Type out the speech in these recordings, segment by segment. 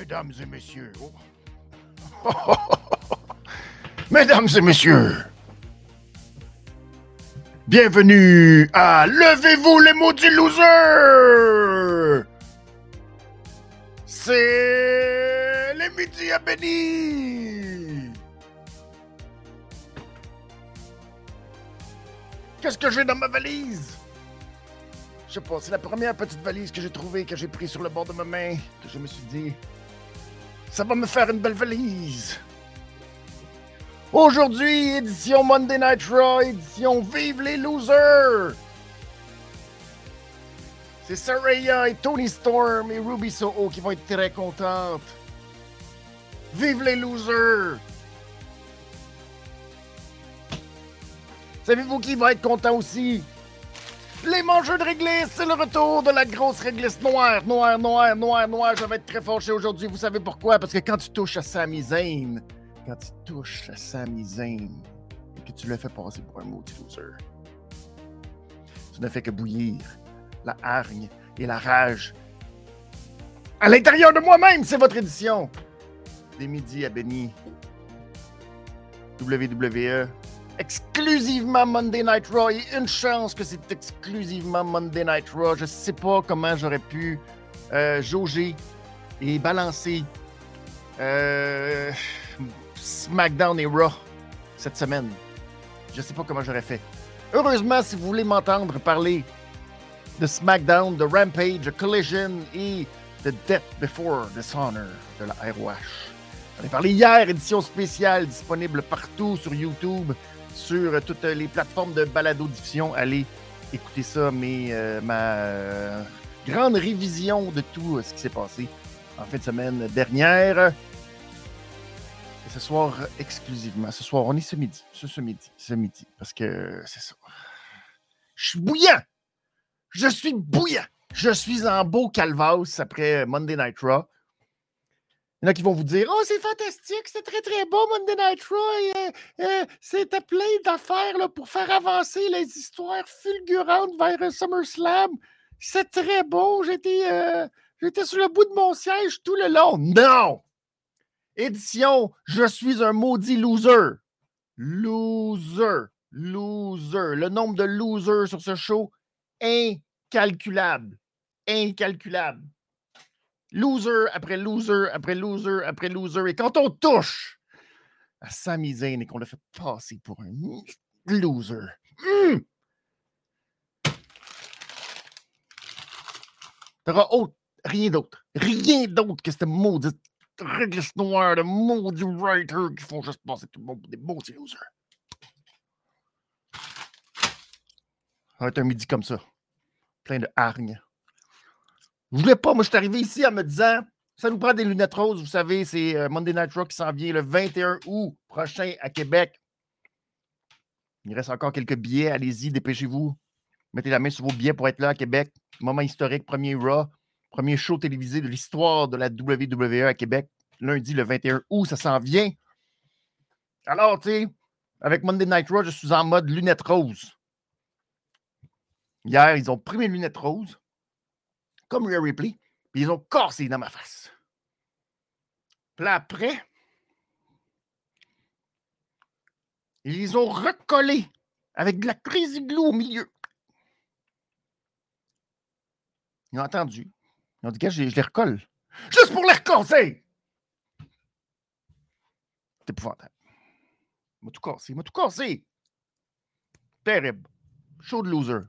Mesdames et messieurs. Mesdames et messieurs. Bienvenue à Levez-vous les maudits losers! C'est les midis à béni! Qu'est-ce que j'ai dans ma valise? Je sais pas, c'est la première petite valise que j'ai trouvée, que j'ai prise sur le bord de ma main, que je me suis dit, ça va me faire une belle valise. Aujourd'hui, édition Monday Night Raw, édition Vive les losers! C'est Saraya et Tony Storm et Ruby Soho qui vont être très contentes. Vive les losers! Savez-vous qui va être content aussi? Les mangeurs de réglisse, c'est le retour de la grosse réglisse noire, noire, noire, noire, noire. Je vais être très fâché aujourd'hui. Vous savez pourquoi? Parce que quand tu touches à Sami quand tu touches à Sami Zayn et que tu le fais passer pour un maudit loser, tu ne fais que bouillir la hargne et la rage. À l'intérieur de moi-même, c'est votre édition. Des midis à Benny. WWE. Exclusivement Monday Night Raw. Une chance que c'est exclusivement Monday Night Raw. Je sais pas comment j'aurais pu euh, jauger et balancer euh, SmackDown et Raw cette semaine. Je sais pas comment j'aurais fait. Heureusement, si vous voulez m'entendre parler de SmackDown, de Rampage, de Collision et de Death Before Dishonor de la ROH. J'en ai parlé hier, édition spéciale disponible partout sur YouTube, sur toutes les plateformes de balado-diffusion. Allez écouter ça, mais euh, ma euh, grande révision de tout euh, ce qui s'est passé en fin de semaine dernière. Et ce soir, exclusivement. Ce soir, on est ce midi. Ce, ce midi. Ce midi. Parce que c'est ça. Je suis bouillant! Je suis bouillant. Je suis en beau calvasse après Monday Night Raw. Il y en a qui vont vous dire Oh, c'est fantastique, c'est très très beau Monday Night Raw. Euh, euh, C'était plein d'affaires pour faire avancer les histoires fulgurantes vers SummerSlam. C'est très beau. J'étais euh, j'étais sur le bout de mon siège tout le long. Non! Édition Je suis un maudit loser. Loser. Loser. Le nombre de losers sur ce show incalculable. Incalculable. Loser après loser après loser après loser. Et quand on touche à Sami Zayn et qu'on le fait passer pour un loser, hum, t'auras autre- rien d'autre. Rien d'autre que cette maudite réglisse noire de maudits writers qui font juste passer tout le monde pour des maudits losers. Ça va être un midi comme ça. Plein de hargne. Je voulais pas, moi je suis arrivé ici en me disant ça nous prend des lunettes roses, vous savez, c'est euh, Monday Night Raw qui s'en vient le 21 août prochain à Québec. Il reste encore quelques billets, allez-y, dépêchez-vous. Mettez la main sur vos billets pour être là à Québec. Moment historique, premier Raw, premier show télévisé de l'histoire de la WWE à Québec. Lundi le 21 août, ça s'en vient. Alors, tu sais, avec Monday Night Raw, je suis en mode lunettes roses. Hier, ils ont pris mes lunettes roses, comme Rhea Ripley, puis ils ont cassé dans ma face. Puis après, ils ont recollés avec de la crazy glue au milieu. Ils ont entendu. Ils ont dit, gars, je je les recolle. Juste pour les recasser! C'est épouvantable. Il m'a tout cassé. Il m'a tout cassé. Terrible. Show de loser.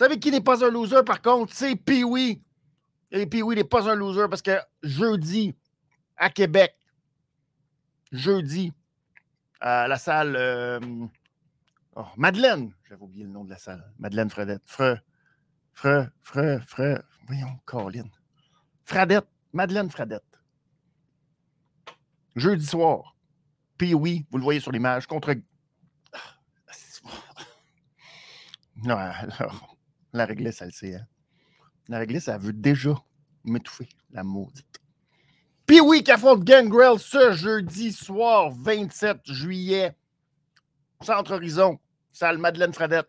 Savez qui n'est pas un loser, par contre? C'est Pee-Wee. Et Pee-Wee n'est pas un loser parce que jeudi, à Québec, jeudi, à la salle euh, oh, Madeleine, j'avais oublié le nom de la salle, Madeleine Fredette. Fre, Fre, Fre, Fre, voyons, Colin. Fradette, Madeleine Fradette. Jeudi soir, Pee-Wee, vous le voyez sur l'image, contre... Non, alors, la réglisse, elle le sait. hein. La réglisse, elle veut déjà m'étouffer, la maudite. Puis oui, qui affronte Gangrel ce jeudi soir, 27 juillet, Centre Horizon, salle Madeleine Fradette.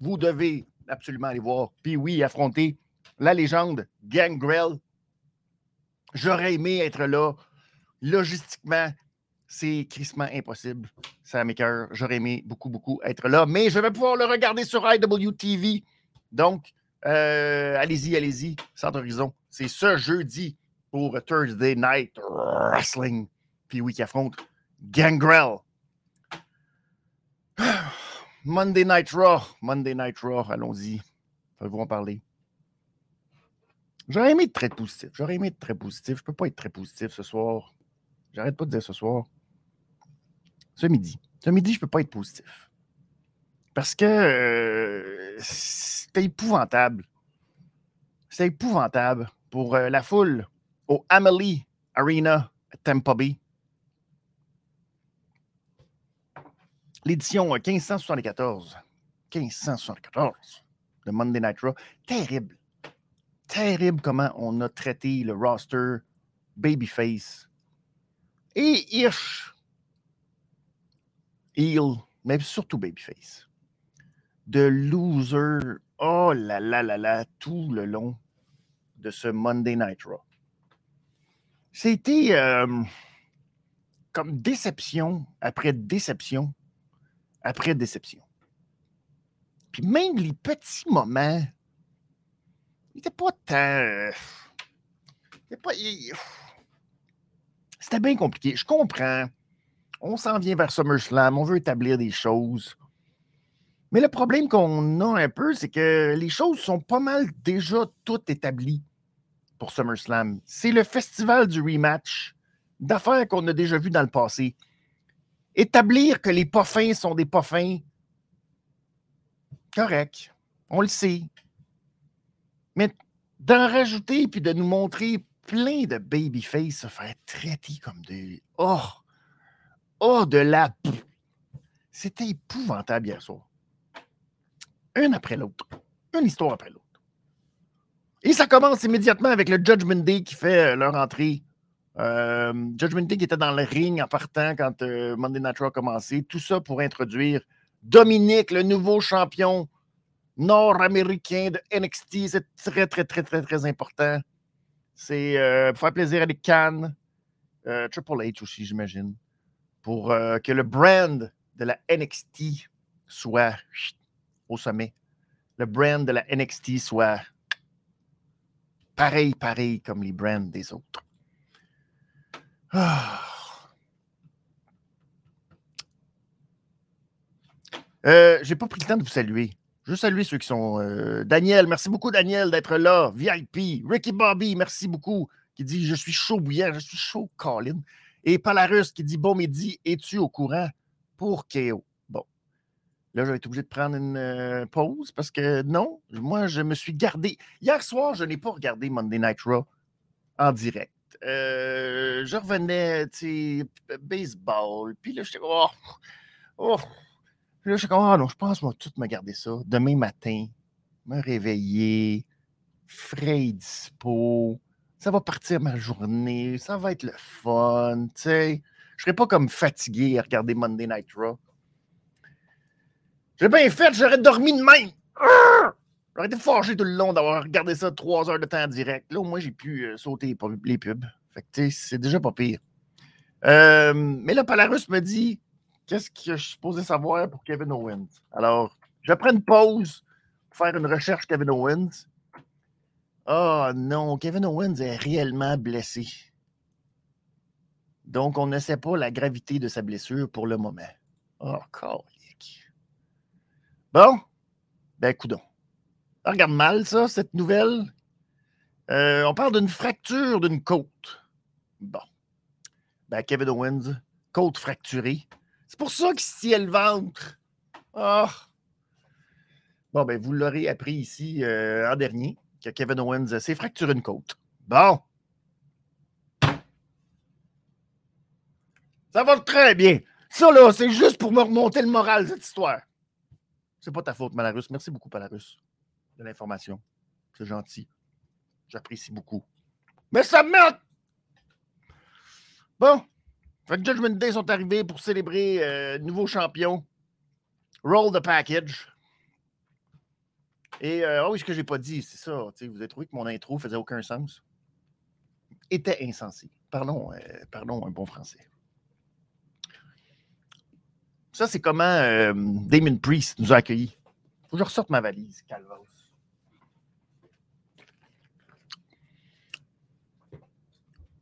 Vous devez absolument aller voir. Puis oui, affronter la légende Gangrel. J'aurais aimé être là. Logistiquement, c'est crissement impossible. Ça m'écœure. J'aurais aimé beaucoup, beaucoup être là. Mais je vais pouvoir le regarder sur IWTV. Donc, euh, allez-y, allez-y. Centre Horizon. C'est ce jeudi pour Thursday Night Wrestling. Puis oui, qui affronte Gangrel. Monday Night Raw. Monday Night Raw. Allons-y. Faites-vous en parler. J'aurais aimé être très positif. J'aurais aimé être très positif. Je ne peux pas être très positif ce soir. J'arrête pas de dire ce soir. Ce midi. Ce midi, je ne peux pas être positif. Parce que euh, c'était épouvantable. C'était épouvantable pour euh, la foule au Amelie Arena à Tampa Bay. L'édition 1574. 1574 de Monday Night Raw. Terrible. Terrible comment on a traité le roster Babyface et Hirsch. Heel, mais surtout Babyface. De loser. Oh là là là là, tout le long de ce Monday Night Raw. C'était euh, comme déception après déception après déception. Puis même les petits moments, il n'était pas tant. C'était bien compliqué. Je comprends. On s'en vient vers SummerSlam, on veut établir des choses. Mais le problème qu'on a un peu, c'est que les choses sont pas mal déjà toutes établies pour SummerSlam. C'est le festival du rematch d'affaires qu'on a déjà vues dans le passé. Établir que les pas sont des pas correct. On le sait. Mais d'en rajouter puis de nous montrer plein de babyface se faire traiter comme des. Oh! Oh, de la. C'était épouvantable hier soir. Un après l'autre. Une histoire après l'autre. Et ça commence immédiatement avec le Judgment Day qui fait euh, leur entrée. Euh, Judgment Day qui était dans le ring en partant quand euh, Monday Night Raw a commencé. Tout ça pour introduire Dominique, le nouveau champion nord-américain de NXT. C'est très, très, très, très, très important. C'est pour faire plaisir à des Cannes. Triple H aussi, j'imagine. Pour que le brand de la NXT soit sommet. Le brand de la NXT soit pareil, pareil comme les brands des autres. Ah. Euh, j'ai pas pris le temps de vous saluer. Je veux saluer ceux qui sont. Euh, Daniel, merci beaucoup, Daniel, d'être là. VIP. Ricky Bobby, merci beaucoup. Qui dit Je suis chaud bouillant, je suis chaud, Colin. Et Palarus qui dit Bon midi, es-tu au courant pour KO? Là, je vais être obligé de prendre une euh, pause parce que non, moi, je me suis gardé. Hier soir, je n'ai pas regardé Monday Night Raw en direct. Euh, je revenais, tu sais, baseball. Puis là, j'étais oh, oh. Puis là, j'étais comme, ah non, je pense vais tout me garder ça. Demain matin, me réveiller, frais et dispo. Ça va partir ma journée. Ça va être le fun, tu sais. Je ne serai pas comme fatigué à regarder Monday Night Raw. J'ai bien fait, j'aurais dormi de même. J'aurais été fâché tout le long d'avoir regardé ça trois heures de temps en direct. Là, au moins, j'ai pu euh, sauter les pubs. Fait que, c'est déjà pas pire. Euh, mais là, Palarus me dit qu'est-ce que je suis supposé savoir pour Kevin Owens? Alors, je prends une pause pour faire une recherche Kevin Owens. Oh non, Kevin Owens est réellement blessé. Donc, on ne sait pas la gravité de sa blessure pour le moment. Oh. Bon, ben, coudon. regarde mal, ça, cette nouvelle. Euh, on parle d'une fracture d'une côte. Bon. Ben, Kevin Owens, côte fracturée. C'est pour ça qu'il tient le ventre. Ah! Bon, ben, vous l'aurez appris ici euh, en dernier, que Kevin Owens s'est fracturé une côte. Bon. Ça va très bien. Ça, là, c'est juste pour me remonter le moral, cette histoire. C'est pas ta faute, Malarus. Merci beaucoup, Malarus, de l'information. C'est gentil. J'apprécie beaucoup. Mais ça merde! Bon. Fait que Judgment Day sont arrivés pour célébrer euh, nouveau champion. Roll the package. Et euh, oh oui, ce que j'ai pas dit, c'est ça. Vous avez trouvé que mon intro faisait aucun sens? était insensé. Parlons, euh, parlons un bon français. Ça, c'est comment euh, Damon Priest nous a accueillis. Faut que je ressorte ma valise, Calvos.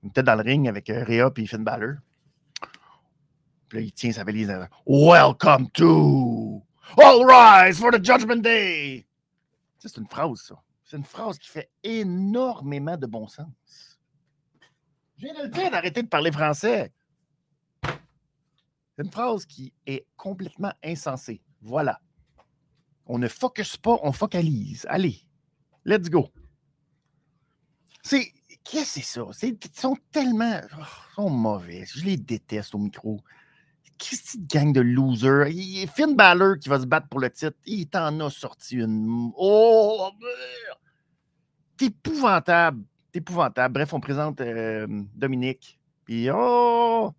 Il était dans le ring avec euh, Rhea et Finn Balor. Puis là, il tient sa valise. euh, Welcome to All Rise for the Judgment Day. C'est une phrase, ça. C'est une phrase qui fait énormément de bon sens. De le dire d'arrêter de parler français. C'est une phrase qui est complètement insensée. Voilà. On ne focus pas, on focalise. Allez, let's go. C'est. Qu'est-ce que c'est ça? Ils sont tellement. oh, ils sont mauvais. Je les déteste au micro. Qu'est-ce que gang de losers? Il- Finn Balor qui va se battre pour le titre, il t'en a sorti une. Oh! merde! C'est épouvantable. C'est épouvantable. Bref, on présente euh, Dominique. Puis, oh!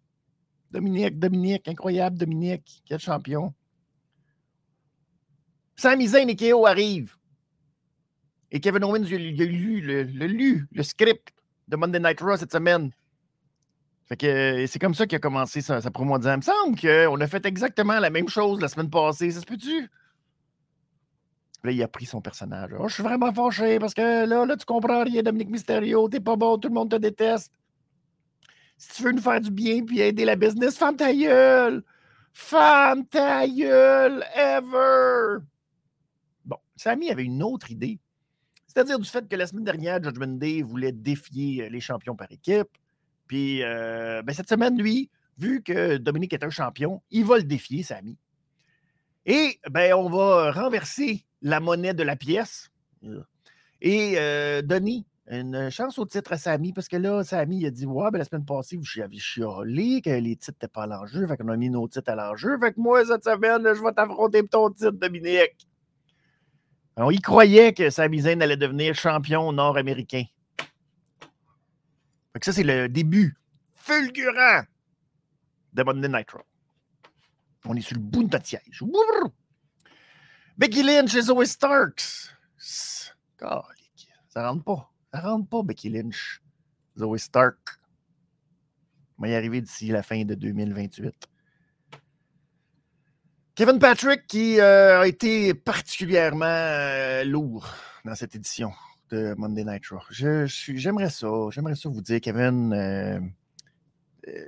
Dominique, Dominique, incroyable, Dominique. Quel champion. Sami Zayn et KO arrivent. Et Kevin Owens, il a, lu, le, script de Monday Night Raw cette semaine. Fait que c'est comme ça qu'il a commencé sa, sa promo en disant Il me semble qu'on a fait exactement la même chose la semaine passée. Ça se peut-tu? Là, il a pris son personnage. Oh, je suis vraiment fâché parce que là, là, tu comprends rien, Dominique Mysterio. T'es pas bon, tout le monde te déteste. Si tu veux nous faire du bien puis aider la business, femme ta gueule! Femme ta gueule! Ever! Bon, Samy avait une autre idée. C'est-à-dire du fait que la semaine dernière, Judgment Day voulait défier euh, les champions par équipe. Puis euh, ben, cette semaine, lui, vu que Dominique est un champion, il va le défier, Samy. Et ben, on va renverser la monnaie de la pièce et euh, donner une chance au titre à Samy, parce que là, Samy il a dit Ouais, ben, la semaine passée, vous avez chialé, que les titres n'étaient pas à l'enjeu, fait qu'on a mis nos titres à l'enjeu. Fait que moi, cette semaine, je vais t'affronter ton titre, Dominique. On y croyait que Sami Zayn allait devenir champion nord-américain. Fait que ça, c'est le début fulgurant de Monday Night Raw. On est sur le bout de notre siège. Becky Lynch et Zoe Starks. Calique. Ça rentre pas. Ça rentre pas, Becky Lynch. Zoe Stark. On va y arriver d'ici la fin de 2028. Kevin Patrick qui euh, a été particulièrement euh, lourd dans cette édition de Monday Night Raw. Je, j'aimerais ça, j'aimerais ça vous dire, Kevin. euh, euh,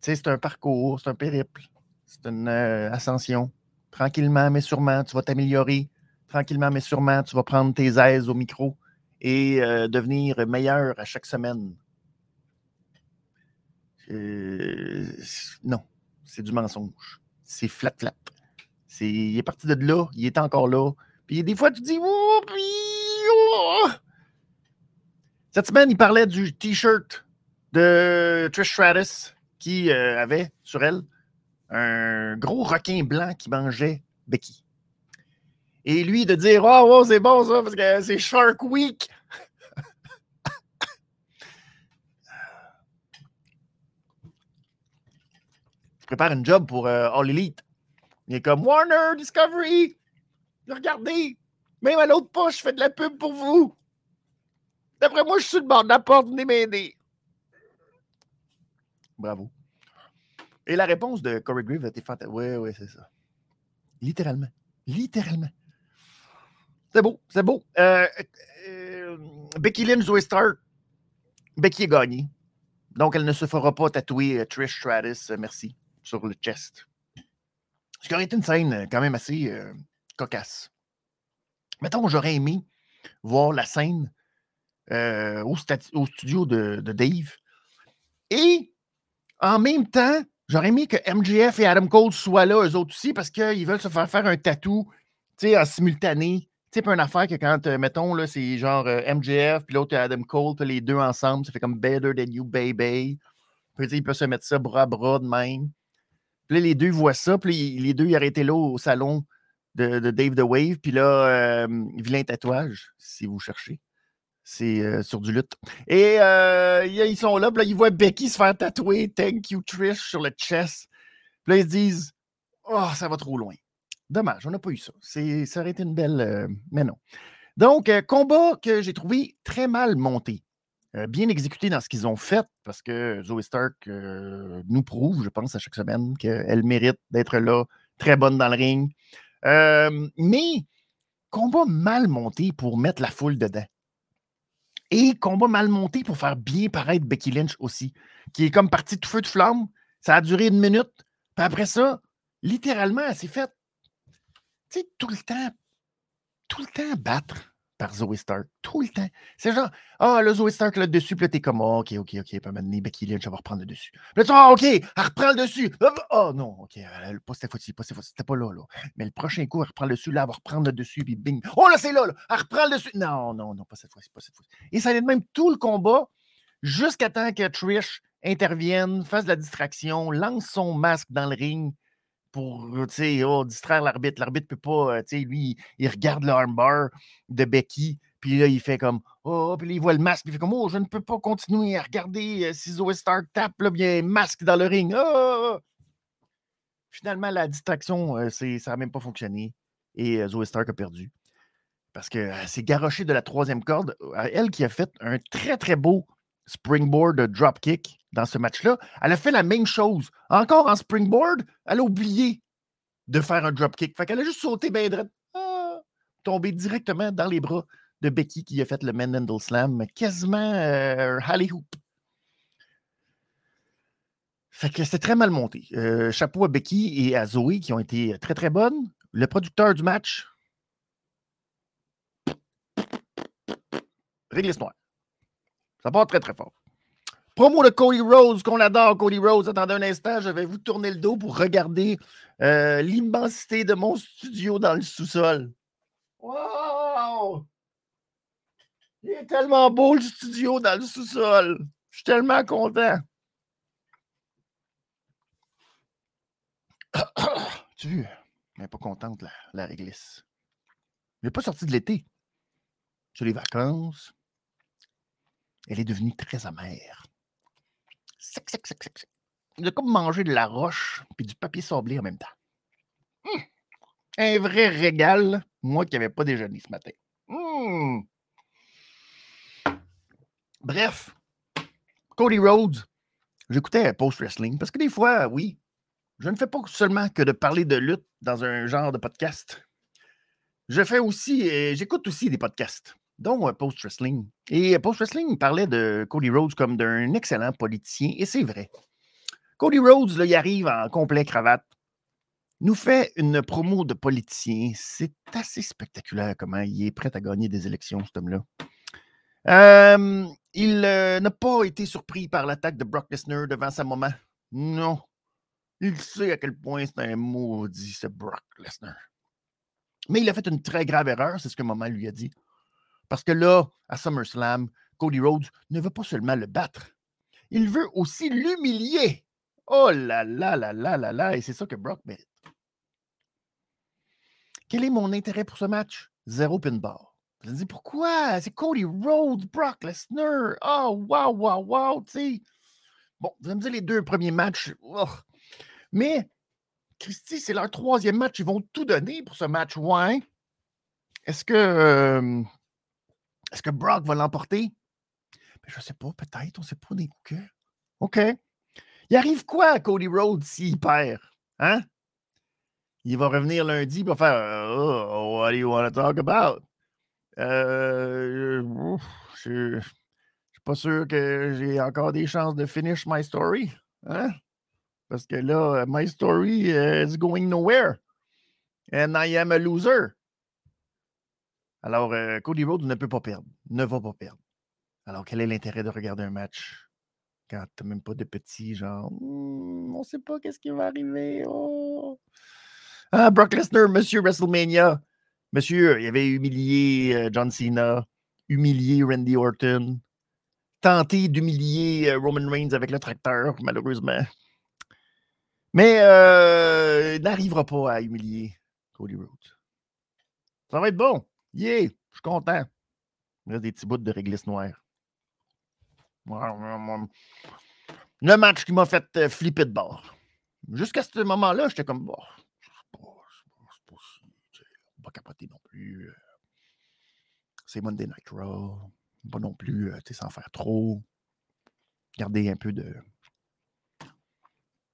c'est un parcours, c'est un périple, c'est une ascension. Tranquillement, mais sûrement, tu vas t'améliorer. Tranquillement, mais sûrement, tu vas prendre tes aises au micro et euh, devenir meilleur à chaque semaine. Euh, non, c'est du mensonge. C'est flat flat. Il est parti de là, il est encore là. Puis des fois, tu dis. Cette semaine, il parlait du T-shirt de Trish Stratus qui euh, avait sur elle un gros requin blanc qui mangeait Becky. Et lui de dire, oh, oh, c'est bon ça, parce que c'est Shark Week. Je prépare une job pour euh, All Elite. Il est comme Warner, Discovery. Regardez, même à l'autre poche, je fais de la pub pour vous. D'après moi, je suis le bord de la porte, venez m'aider. Bravo. Et la réponse de Corey a été fantastique. Oui, oui, c'est ça. Littéralement. Littéralement. C'est beau, c'est beau. Euh, euh, Becky Lynch, Zoe. Becky a gagné. Donc, elle ne se fera pas tatouer euh, Trish Stratus, merci, sur le chest. Ce qui aurait été une scène quand même assez cocasse. Mettons, j'aurais aimé voir la scène au, au studio de, de Dave. Et en même temps, j'aurais aimé que MJF et Adam Cole soient là, eux autres aussi, parce qu'ils veulent se faire faire un tatou en simultané. Sais, pas une affaire que quand, euh, mettons, là, c'est genre euh, MJF, puis l'autre Adam Cole, puis les deux ensemble, ça fait comme Better Than You, Baby. Puis, ils peuvent se mettre ça bras à bras de même. Puis là, les deux voient ça, puis les deux, ils arrêtaient là au salon de, Dave the Wave, puis là, euh, vilain tatouage, si vous cherchez. C'est euh, sur du lutte. Et euh, ils sont là, puis là, ils voient Becky se faire tatouer Thank you, Trish sur le chest. Puis là, ils se disent Oh, ça va trop loin. Dommage, on n'a pas eu ça. Ça aurait été une belle. euh, mais non. Donc, euh, combat que j'ai trouvé très mal monté. euh, bien exécuté dans ce qu'ils ont fait, parce que Zoe Stark nous prouve, je pense, à chaque semaine qu'elle mérite d'être là, très bonne dans le ring. Mais combat mal monté pour mettre la foule dedans. Et combat mal monté pour faire bien paraître Becky Lynch aussi, qui est comme partie de feu de flamme. Ça a duré une minute. Puis après ça, littéralement, elle s'est faite, tu sais, tout le temps, tout le temps battre par Zoe Stark. Tout le temps. C'est genre, ah, là, Zoe Stark là-dessus, puis là, t'es comme, oh, OK, OK, OK, puis maintenant, Becky Lynch, elle va reprendre le dessus. Puis là, tu ah, OK, elle reprend le dessus. Oh, non, OK, pas cette fois-ci, pas cette fois-ci, c'était pas là, là. Mais le prochain coup, elle reprend le dessus, là, elle va reprendre le dessus, puis bing. Oh, là, c'est là, là, elle reprend le dessus. Non, non, non, pas cette fois-ci, pas cette fois-ci. Et ça allait de même tout le combat, jusqu'à temps que Trish intervienne, fasse la distraction, lance son masque dans le ring pour oh, distraire l'arbitre. L'arbitre ne peut pas, lui, il regarde le armbar de Becky, puis là, il fait comme Oh, puis là, il voit le masque, il fait comme Oh, je ne peux pas continuer à regarder si Zoe Stark tape, là, bien, masque dans le ring. Oh! Finalement, la distraction, ça n'a même pas fonctionné et Zoe Stark a perdu. Parce qu'elle s'est garochée de la troisième corde. Elle qui a fait un très, très beau springboard dropkick dans ce match-là. Elle a fait la même chose. Encore en springboard, elle a oublié de faire un dropkick. Fait qu'elle a juste sauté bien ah, tombé directement dans les bras de Becky qui a fait le Mendel Slam, quasiment euh, Hoop. Fait que c'était très mal monté. Euh, chapeau à Becky et à Zoé qui ont été très très bonnes. Le producteur du match, Réglisse Noir. Ça part très très fort. Promo de Cody Rose, qu'on adore, Cody Rose. Attendez un instant, je vais vous tourner le dos pour regarder euh, l'immensité de mon studio dans le sous-sol. Wow! Il est tellement beau le studio dans le sous-sol. Je suis tellement content. tu vu, elle n'est pas contente, la, la réglisse. Elle n'est pas sortie de l'été. Sur les vacances. Elle est devenue très amère. Sec, Il a comme manger de la roche et du papier sablé en même temps. Hum! Un vrai régal, moi qui n'avais pas déjeuné ce matin. Hum! Bref, Cody Rhodes, j'écoutais Post Wrestling parce que des fois, oui, je ne fais pas seulement que de parler de lutte dans un genre de podcast. Je fais aussi, euh, j'écoute aussi des podcasts dont Post Wrestling. Et Post Wrestling parlait de Cody Rhodes comme d'un excellent politicien, et c'est vrai. Cody Rhodes, là, il arrive en complet cravate, nous fait une promo de politicien. C'est assez spectaculaire comment il est prêt à gagner des élections, cet homme-là. il euh, n'a pas été surpris par l'attaque de Brock Lesnar devant sa maman. Non. Il sait à quel point c'est un maudit, ce Brock Lesnar. Mais il a fait une très grave erreur, c'est ce que maman lui a dit. Parce que là, à SummerSlam, Cody Rhodes ne veut pas seulement le battre, il veut aussi l'humilier. Oh là là là là là là, et c'est ça que Brock met. Quel est mon intérêt pour ce match? Zéro pinball. Vous me dites pourquoi? C'est Cody Rhodes, Brock Lesnar. Oh, wow, wow, wow, tu sais. Bon, vous allez me dire les deux premiers matchs. Oh. Mais, Christy, c'est leur troisième match. Ils vont tout donner pour ce match. Ouais. Est-ce que euh, est-ce que Brock va l'emporter? Ben, je ne sais pas, peut-être, on ne sait pas des OK. Il arrive quoi à Cody Rhodes s'il perd? Hein? Il va revenir lundi pour faire oh, What do you want to talk about? Euh, je ne suis pas sûr que j'ai encore des chances de finish my story. Hein? Parce que là, my story is going nowhere. And I am a loser. Alors, euh, Cody Rhodes ne peut pas perdre, ne va pas perdre. Alors, quel est l'intérêt de regarder un match quand tu n'as même pas de petits, genre, «Hmm, on ne sait pas qu'est-ce qui va arriver. Oh. Ah, Brock Lesnar, Monsieur WrestleMania. Monsieur, il avait humilié euh, John Cena, humilié Randy Orton, tenté d'humilier euh, Roman Reigns avec le tracteur, malheureusement. Mais il n'arrivera pas à humilier Cody Rhodes. Ça va être bon. Yeah, je suis content. Il reste des petits bouts de réglisse noire. Le match qui m'a fait euh, flipper de bord. Jusqu'à ce moment-là, j'étais comme, bon, c'est pas, pas, capoter non plus. C'est Monday Night Raw. Pas non plus, euh, tu sans faire trop. Garder un peu de.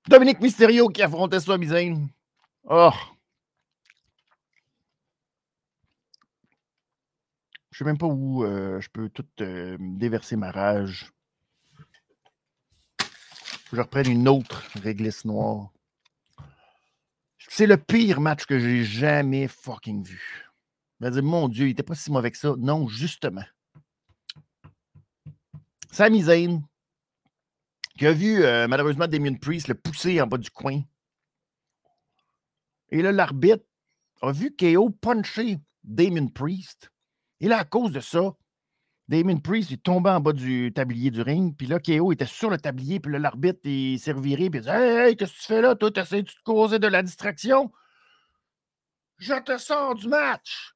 Dominique Mysterio qui affrontait Sami. Oh! Je sais même pas où euh, je peux tout euh, déverser ma rage. Je reprenne une autre réglisse noire. C'est le pire match que j'ai jamais fucking vu. Je dire, mon Dieu, il était pas si mauvais que ça. Non, justement. Sami Zayn, qui a vu euh, malheureusement Damien Priest le pousser en bas du coin. Et là, l'arbitre a vu KO puncher Damien Priest. Et là, à cause de ça, Damien Priest est tombé en bas du tablier du ring. Puis là, KO était sur le tablier. Puis là, l'arbitre il s'est reviré. Puis il dit Hey, qu'est-ce que tu fais là Toi, essaies de te causer de la distraction? Je te sors du match.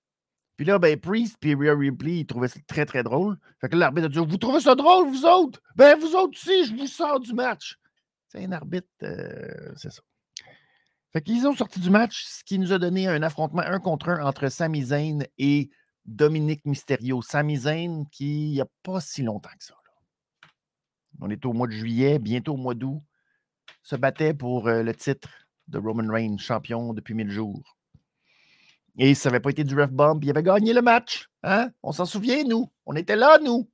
Puis là, ben, Priest puis Rhea Ripley, ils trouvaient ça très, très drôle. Fait que l'arbitre a dit Vous trouvez ça drôle, vous autres? Ben, vous autres aussi, je vous sors du match. C'est un arbitre, euh, c'est ça. Fait qu'ils ont sorti du match, ce qui nous a donné un affrontement un contre un entre Sami Zayn et Dominique Mysterio. Sami qui, il n'y a pas si longtemps que ça. On est au mois de juillet, bientôt au mois d'août, se battait pour euh, le titre de Roman Reigns, champion depuis 1000 jours. Et ça n'avait pas été du ref bomb, il avait gagné le match. Hein? On s'en souvient, nous? On était là, nous?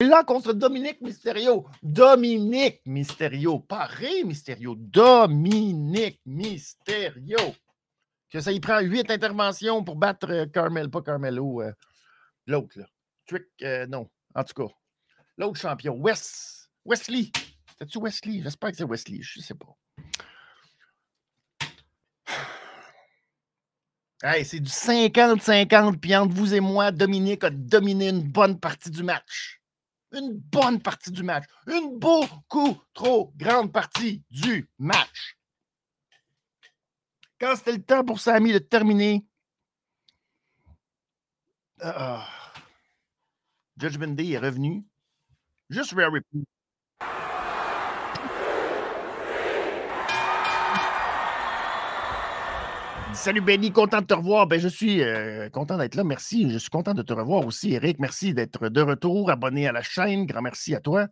Et là, contre Dominique Mysterio. Dominique Mysterio. Pas Ré Mysterio. Dominique Mysterio. Que ça y prend huit interventions pour battre euh, Carmel, pas Carmelo. Euh, l'autre, là. Trick, euh, non. En tout cas. L'autre champion. Wes, Wesley. C'était-tu Wesley? J'espère que c'est Wesley. Je sais pas. c'est du 50-50, puis entre vous et moi, Dominique a dominé une bonne partie du match. Une bonne partie du match. Une beaucoup trop grande partie du match. Quand c'était le temps pour Samy de terminer, uh, Judgment Day est revenu. Juste Rare Replay. Salut Benny, content de te revoir. Ben, je suis euh, content d'être là. Merci. Je suis content de te revoir aussi, Eric. Merci d'être de retour, abonné à la chaîne. Grand merci à toi.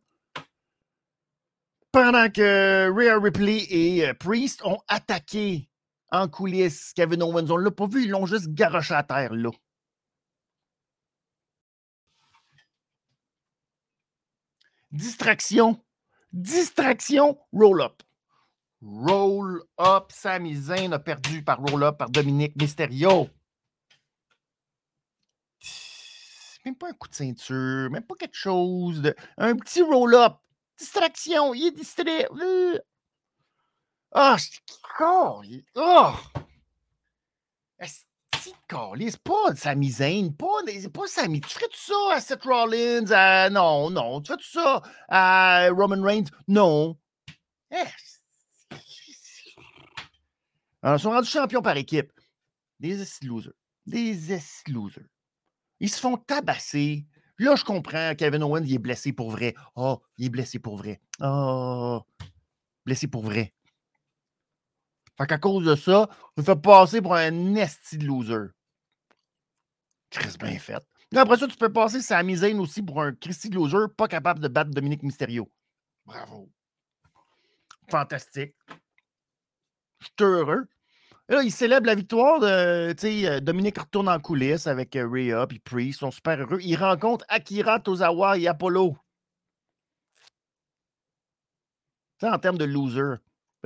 Pendant que Rhea Ripley et euh, Priest ont attaqué en coulisses Kevin Owens, on l'a pas vu, ils l'ont juste garoché à terre là. Distraction. Distraction, roll-up. Roll Up. Sami Zayn a perdu par Roll Up par Dominique Mysterio. Même pas un coup de ceinture, même pas quelque chose de. Un petit roll-up. Distraction, il est distrait. Ah, je oh, oh. C'est pas Sami Zayn, pas, pas Sami. Tu ferais tout ça à Seth Rollins? Non, non. Tu fais tout ça à Roman Reigns? Non. Alors, ils sont rendus champions par équipe. Des losers. Des losers. Ils se font tabasser. Là, je comprends. Kevin Owens, il est blessé pour vrai. Oh, il est blessé pour vrai. Oh, blessé pour vrai. Fait qu'à cause de ça, il fait passer pour un nasty loser. Chris bien fait. après ça, tu peux passer sa Zayn aussi pour un Christy loser pas capable de battre Dominique Mysterio. Bravo. Fantastique. Je suis heureux. là, il célèbre la victoire de. Euh, Dominique retourne en coulisses avec euh, Rhea et Priest. Ils sont super heureux. Il rencontre Akira Tozawa et Apollo. sais, en termes de loser.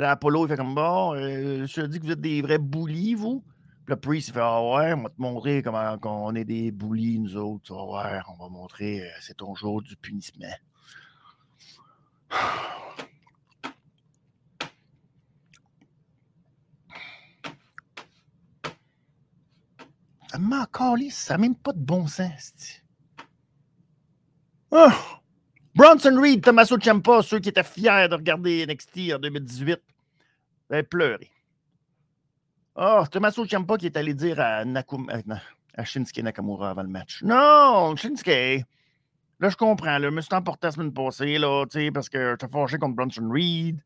Apollo, il fait comme bon, euh, je te dis que vous êtes des vrais boulis, vous. Puis le Priest, il fait Ah ouais, on va te montrer comment on est des boulis, nous autres. Ah ouais, on va montrer, c'est ton jour du punissement. m'a ça n'a même pas de bon sens. Oh! Bronson Reed, Tommaso Ciampa, ceux qui étaient fiers de regarder NXT en 2018, avaient pleuré. Oh, Tommaso Ciampa qui est allé dire à, à Shinsuke Nakamura avant le match. Non, Shinsuke, là, je comprends. Là, je me suis emporté la semaine passée, là, parce que t'ai fâché contre Bronson Reed.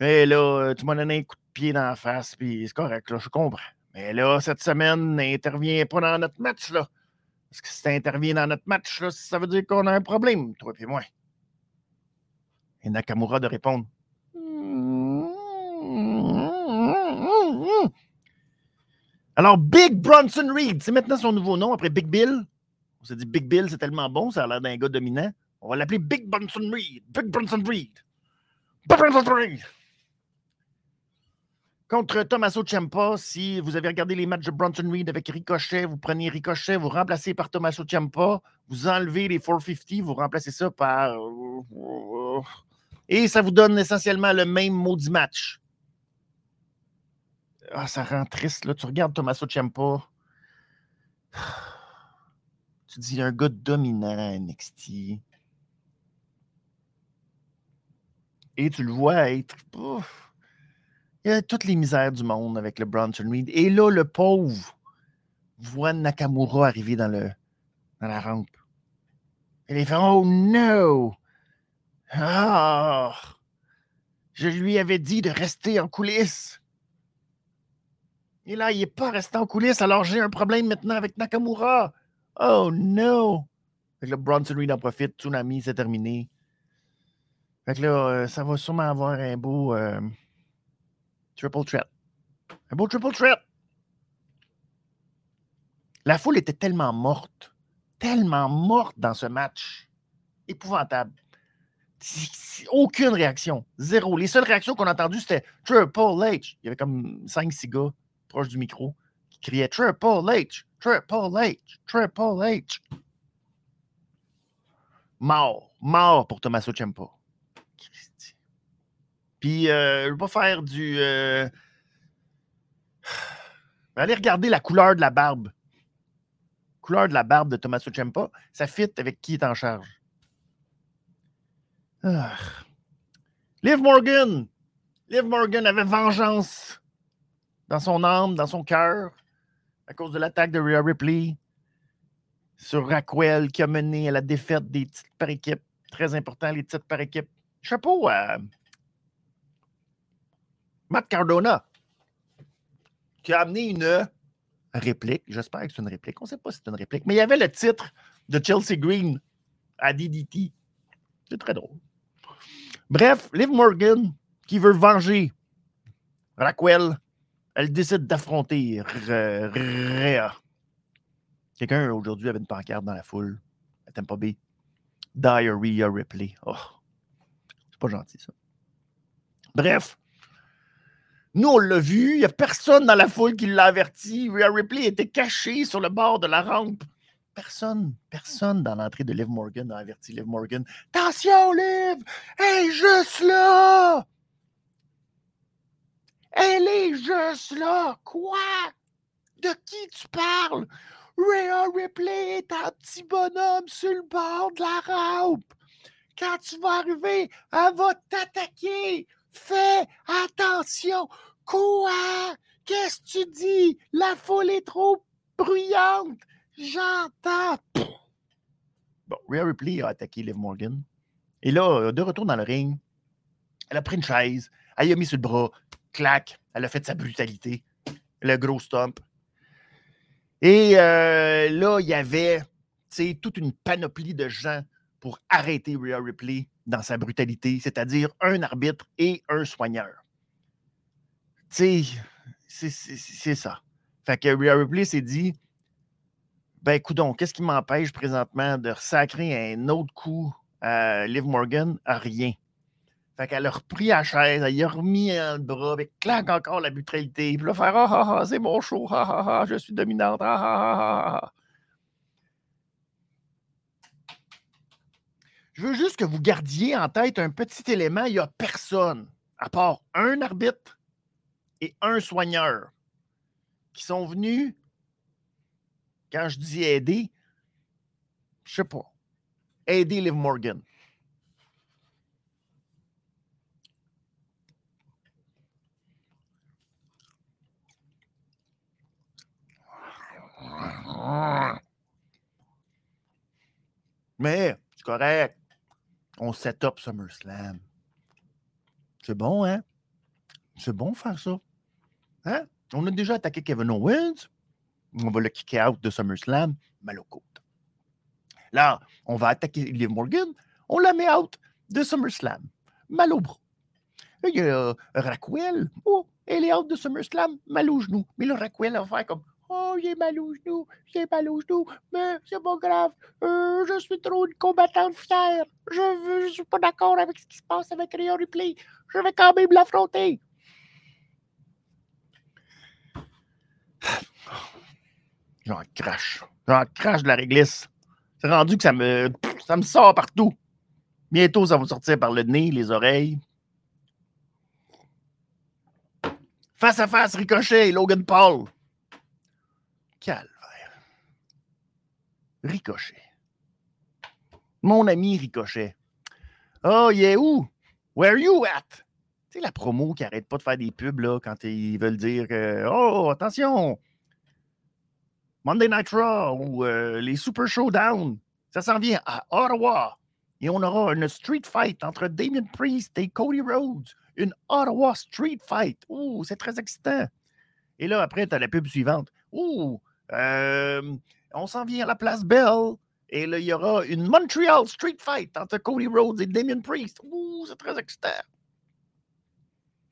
Et là, tu m'as donné un coup de pied dans la face, puis c'est correct, là, je comprends. Mais là, cette semaine, n'intervient pas dans notre match, là. Parce que si ça intervient dans notre match, ça veut dire qu'on a un problème, toi et moi. Et Nakamura de répondre. Alors, Big Bronson Reed, c'est maintenant son nouveau nom après Big Bill. On s'est dit Big Bill, c'est tellement bon, ça a l'air d'un gars dominant. On va l'appeler Big Bronson Reed. Big Bronson Reed. Big Bronson Reed. Contre Tommaso Ciampa, si vous avez regardé les matchs de Bronson Reed avec Ricochet, vous prenez Ricochet, vous remplacez par Tommaso Ciampa, vous enlevez les 450, vous remplacez ça par. Et ça vous donne essentiellement le même maudit match. Ah, ça rend triste. Là. Tu regardes Tommaso Ciampa. Tu dis un gars dominant NXT. Et tu le vois être. il y a toutes les misères du monde avec le Bronson Reed. Et là, le pauvre voit Nakamura arriver dans, le, dans la rampe. Et il fait Oh no! Ah! Je lui avais dit de rester en coulisses. Et là, il n'est pas resté en coulisses, alors j'ai un problème maintenant avec Nakamura. Oh no! Fait que là, Bronson Reed en profite, Tsunami, c'est terminé. Fait que là, euh, ça va sûrement avoir un beau euh, triple threat. Un beau triple threat. La foule était tellement morte, tellement morte dans ce match. Épouvantable. Aucune réaction. Zéro. Les seules réactions qu'on a entendues, c'était Triple H. Il y avait comme 5-6 gars proche du micro qui criait Triple H, Triple H, Triple H. Mort, mort pour Tommaso Ciampa. Puis, euh, je vais pas faire du. Euh... Allez regarder la couleur de la barbe. Couleur de la barbe de Tommaso Ciampa, ça fit avec qui est en charge? Ah. Liv Morgan. Liv Morgan avait vengeance dans son âme, dans son cœur, à cause de l'attaque de Rhea Ripley sur Raquel qui a mené à la défaite des titres par équipe. Très important, les titres par équipe. Chapeau à Matt Cardona, qui a amené une réplique. J'espère que c'est une réplique. On ne sait pas si c'est une réplique. Mais il y avait le titre de Chelsea Green à DDT. C'est très drôle. Bref, Liv Morgan qui veut venger Raquel elle décide d'affronter Rhea. Quelqu'un aujourd'hui avait une pancarte dans la foule. Elle pas B. Diarrhea Ripley. Oh, c'est pas gentil, ça. Bref, nous, on l'a vu. Il n'y a personne dans la foule qui l'a averti. Rhea Ripley était cachée sur le bord de la rampe. Personne, personne dans l'entrée de Liv Morgan n'a averti Liv Morgan. Attention, Liv! Elle est juste là! Elle est juste là. Quoi? De qui tu parles? Rhea Ripley est un petit bonhomme sur le bord de la rampe. Quand tu vas arriver, elle va t'attaquer. Fais attention. Quoi? Qu'est-ce que tu dis? La foule est trop bruyante. J'entends. Bon, Rhea Ripley a attaqué Liv Morgan. Et là, de retour dans le ring, elle a pris une chaise, elle a mis sur le bras, clac, elle a fait sa brutalité, le gros stomp. Et euh, là, il y avait toute une panoplie de gens pour arrêter Rhea Ripley dans sa brutalité, c'est-à-dire un arbitre et un soigneur. Tu sais, c'est ça. Fait que Rhea Ripley s'est dit ben écoute qu'est-ce qui m'empêche présentement de sacrer un autre coup à Liv Morgan? À rien. Fait qu'elle a repris la chaise, elle y a remis le bras, avec claque encore la brutalité. Puis là, faire Ah ah ah, c'est mon show, ah ah ah, je suis dominante, ah ah ah ah. Je veux juste que vous gardiez en tête un petit élément. Il n'y a personne, à part un arbitre et un soigneur, qui sont venus, quand je dis aider, je sais pas, aider Liv Morgan. Mais c'est correct. On set up SummerSlam. C'est bon, hein? C'est bon faire ça. Hein? On a déjà attaqué Kevin Owens. On va le kicker out de SummerSlam. Mal aux côtes. Là, on va attaquer Liv Morgan. On la met out de SummerSlam. Mal au bras. Il y a Raquel. Oh, elle est out de SummerSlam. Mal au genou. Mais le Raquel va faire comme Oh, j'ai mal au genou, j'ai mal au genou, mais c'est pas grave. Euh, je suis trop une combattante fière. Je ne suis pas d'accord avec ce qui se passe avec Rio Ripley. Je vais quand même l'affronter. J'en crache. J'en crache de la réglisse. C'est rendu que ça me, ça me sort partout. Bientôt, ça va sortir par le nez, les oreilles. Face à face, Ricochet et Logan Paul. Calvaire. Ricochet. Mon ami Ricochet. Oh, il est où? Where you at? Tu sais, la promo qui arrête pas de faire des pubs là, quand ils veulent dire Oh, attention! Monday Night Raw ou euh, les Super Showdown. Ça s'en vient à Ottawa. Et on aura une street fight entre Damien Priest et Cody Rhodes. Une Ottawa street fight. Ouh, c'est très excitant. Et là, après, tu as la pub suivante. Ouh, euh, on s'en vient à la place Bell. Et là, il y aura une Montreal street fight entre Cody Rhodes et Damien Priest. Ouh, c'est très excitant.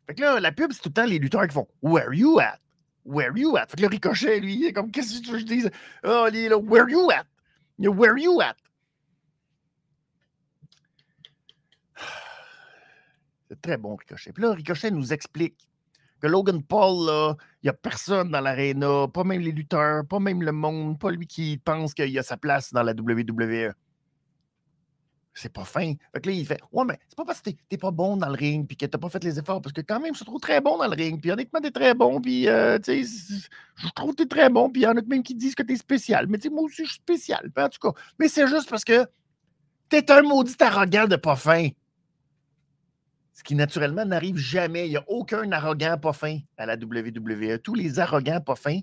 Fait que là, la pub, c'est tout le temps les lutteurs qui font Where you at? Where you at? Fait que le ricochet, lui, il est comme Qu'est-ce que je dis? Oh, il est là, Where you at? Where you at? C'est très bon, Ricochet. Puis là, Ricochet nous explique que Logan Paul, il n'y a personne dans l'aréna, pas même les lutteurs, pas même le monde, pas lui qui pense qu'il a sa place dans la WWE. C'est pas fin. Fait que là, il fait Ouais, mais c'est pas parce que t'es pas bon dans le ring puis que t'as pas fait les efforts, parce que quand même, je trouve très bon dans le ring. Puis honnêtement, t'es très bon. Puis, euh, tu sais, je trouve que t'es très bon. Puis il y en a même qui disent que t'es spécial. Mais tu moi aussi, je suis spécial. en tout cas, mais c'est juste parce que t'es un maudit arrogant de pas fin. Ce qui, naturellement, n'arrive jamais. Il n'y a aucun arrogant pas fin à la WWE. Tous les arrogants pas fins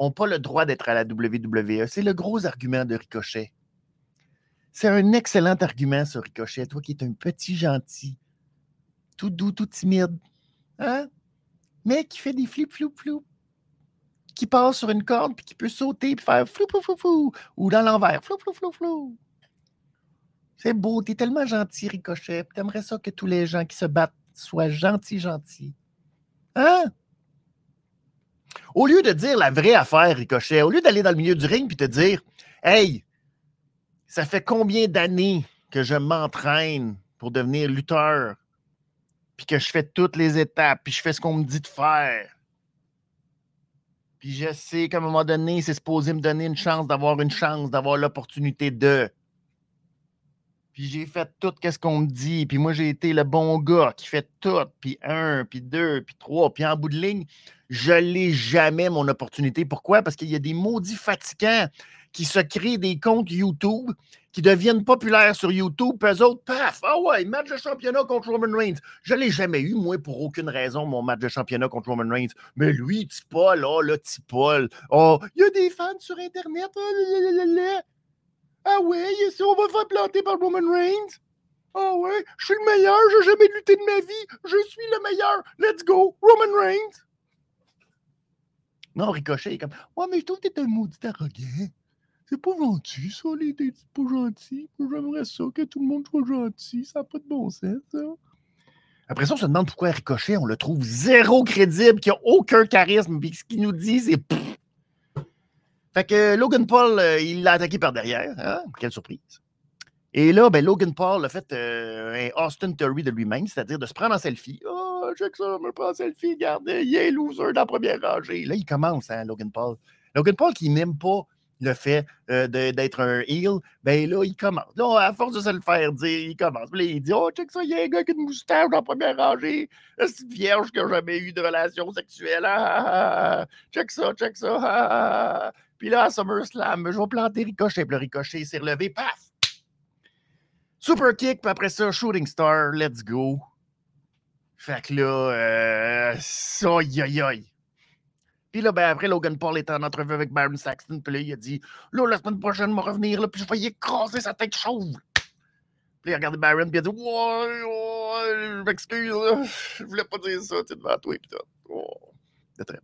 n'ont pas le droit d'être à la WWE. C'est le gros argument de Ricochet. C'est un excellent argument, ce Ricochet. Toi qui es un petit gentil, tout doux, tout timide, hein? mais qui fait des flip, flou, flou, qui passe sur une corde, puis qui peut sauter, puis faire flou, flou, flou, flou, ou dans l'envers, flou, flou, flou, flou. C'est beau, t'es tellement gentil, Ricochet. T'aimerais ça que tous les gens qui se battent soient gentils, gentils. Hein? Au lieu de dire la vraie affaire, Ricochet, au lieu d'aller dans le milieu du ring puis te dire Hey, ça fait combien d'années que je m'entraîne pour devenir lutteur, puis que je fais toutes les étapes, puis je fais ce qu'on me dit de faire? Puis je sais qu'à un moment donné, c'est supposé me donner une chance d'avoir une chance, d'avoir l'opportunité de. Puis j'ai fait tout ce qu'on me dit. Puis moi, j'ai été le bon gars qui fait tout. Puis un, puis deux, puis trois. Puis en bout de ligne, je l'ai jamais, mon opportunité. Pourquoi? Parce qu'il y a des maudits fatigants qui se créent des comptes YouTube, qui deviennent populaires sur YouTube, puis eux autres, paf, ah ouais, match de championnat contre Roman Reigns. Je ne l'ai jamais eu, moi, pour aucune raison, mon match de championnat contre Roman Reigns. Mais lui, Paul, oh là, Paul, oh, il y a des fans sur Internet, oh, Ah ouais, on va faire planter par Roman Reigns? Ah ouais, je suis le meilleur, j'ai jamais lutté de ma vie, je suis le meilleur, let's go, Roman Reigns! Non, Ricochet est comme, ouais, mais je trouve que t'es un maudit arrogant. C'est pas gentil, ça, les c'est pas gentil. J'aimerais ça, que tout le monde soit gentil. Ça n'a pas de bon sens, ça. Après ça, on se demande pourquoi Ricochet, on le trouve zéro crédible, qui n'a aucun charisme, puis ce qu'il nous dit, c'est. Fait que Logan Paul, euh, il l'a attaqué par derrière. Hein? Quelle surprise. Et là, ben, Logan Paul a fait euh, un Austin Theory de lui-même, c'est-à-dire de se prendre en selfie. Oh, check ça, je me prends en selfie, regardez, il est loser dans la première rangée. Là, il commence, hein, Logan Paul. Logan Paul qui n'aime pas le fait euh, d'être un heel, ben là, il commence. Là, à force de se le faire dire, il commence. Il dit Oh, check ça, il y a un gars qui a une moustache dans la première rangée. C'est une vierge qui n'a jamais eu de relation sexuelle. Ah, ah, ah, check ça, check ça. Puis là, à SummerSlam, je vais planter Ricochet. Puis le Ricochet s'est relevé, paf! Super kick, puis après ça, Shooting Star, let's go. Fait que là, euh, aïe. Puis là, ben, après, Logan Paul était en entrevue avec Baron Saxton. Puis là, il a dit Là, la semaine prochaine, je revenir, là, puis je vais y écraser sa tête chauve. Puis il a regardé Baron, puis il a dit Ouais, ouais, je m'excuse, je voulais pas dire ça, tu devant toi, puis tout. Oh, c'est très.